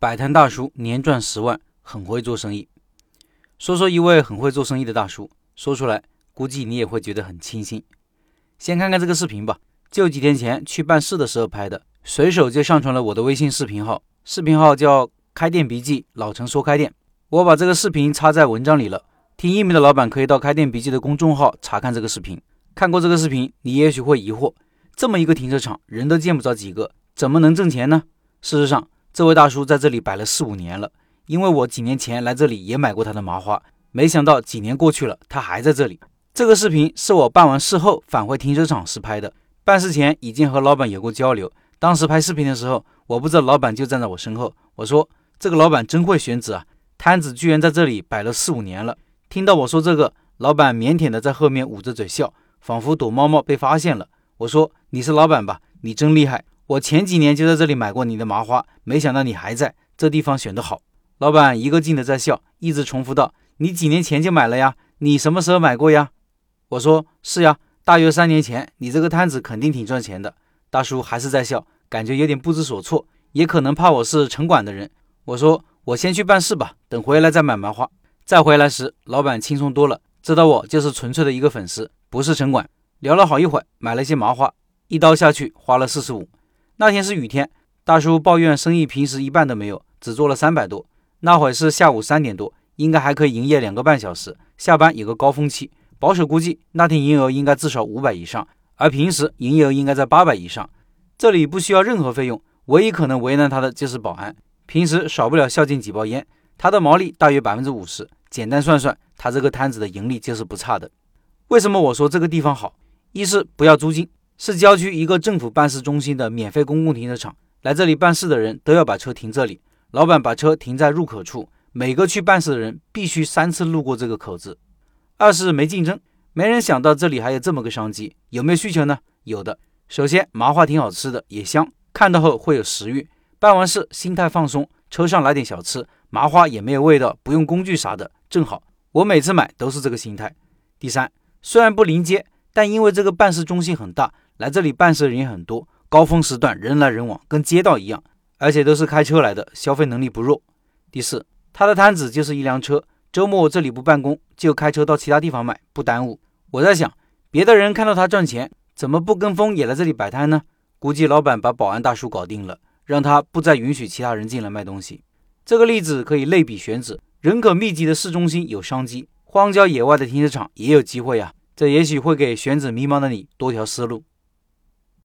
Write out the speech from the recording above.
摆摊大叔年赚十万，很会做生意。说说一位很会做生意的大叔，说出来估计你也会觉得很清新。先看看这个视频吧，就几天前去办事的时候拍的，随手就上传了我的微信视频号，视频号叫“开店笔记”，老陈说开店。我把这个视频插在文章里了，听音频的老板可以到“开店笔记”的公众号查看这个视频。看过这个视频，你也许会疑惑：这么一个停车场，人都见不着几个，怎么能挣钱呢？事实上，这位大叔在这里摆了四五年了，因为我几年前来这里也买过他的麻花，没想到几年过去了，他还在这里。这个视频是我办完事后返回停车场时拍的，办事前已经和老板有过交流。当时拍视频的时候，我不知道老板就站在我身后。我说：“这个老板真会选址啊，摊子居然在这里摆了四五年了。”听到我说这个，老板腼腆的在后面捂着嘴笑，仿佛躲猫猫被发现了。我说：“你是老板吧？你真厉害。”我前几年就在这里买过你的麻花，没想到你还在这地方选得好。老板一个劲的在笑，一直重复道：“你几年前就买了呀？你什么时候买过呀？”我说：“是呀，大约三年前。你这个摊子肯定挺赚钱的。”大叔还是在笑，感觉有点不知所措，也可能怕我是城管的人。我说：“我先去办事吧，等回来再买麻花。”再回来时，老板轻松多了，知道我就是纯粹的一个粉丝，不是城管。聊了好一会儿，买了些麻花，一刀下去花了四十五。那天是雨天，大叔抱怨生意平时一半都没有，只做了三百多。那会是下午三点多，应该还可以营业两个半小时。下班有个高峰期，保守估计那天营业额应该至少五百以上，而平时营业额应该在八百以上。这里不需要任何费用，唯一可能为难他的就是保安，平时少不了孝敬几包烟。他的毛利大约百分之五十，简单算算，他这个摊子的盈利就是不差的。为什么我说这个地方好？一是不要租金。是郊区一个政府办事中心的免费公共停车场，来这里办事的人都要把车停这里。老板把车停在入口处，每个去办事的人必须三次路过这个口子。二是没竞争，没人想到这里还有这么个商机。有没有需求呢？有的。首先麻花挺好吃的，也香，看到后会有食欲。办完事心态放松，车上来点小吃，麻花也没有味道，不用工具啥的，正好。我每次买都是这个心态。第三，虽然不临街，但因为这个办事中心很大。来这里办事的人也很多，高峰时段人来人往，跟街道一样，而且都是开车来的，消费能力不弱。第四，他的摊子就是一辆车，周末这里不办公，就开车到其他地方买，不耽误。我在想，别的人看到他赚钱，怎么不跟风也来这里摆摊呢？估计老板把保安大叔搞定了，让他不再允许其他人进来卖东西。这个例子可以类比选址，人口密集的市中心有商机，荒郊野外的停车场也有机会呀。这也许会给选址迷茫的你多条思路。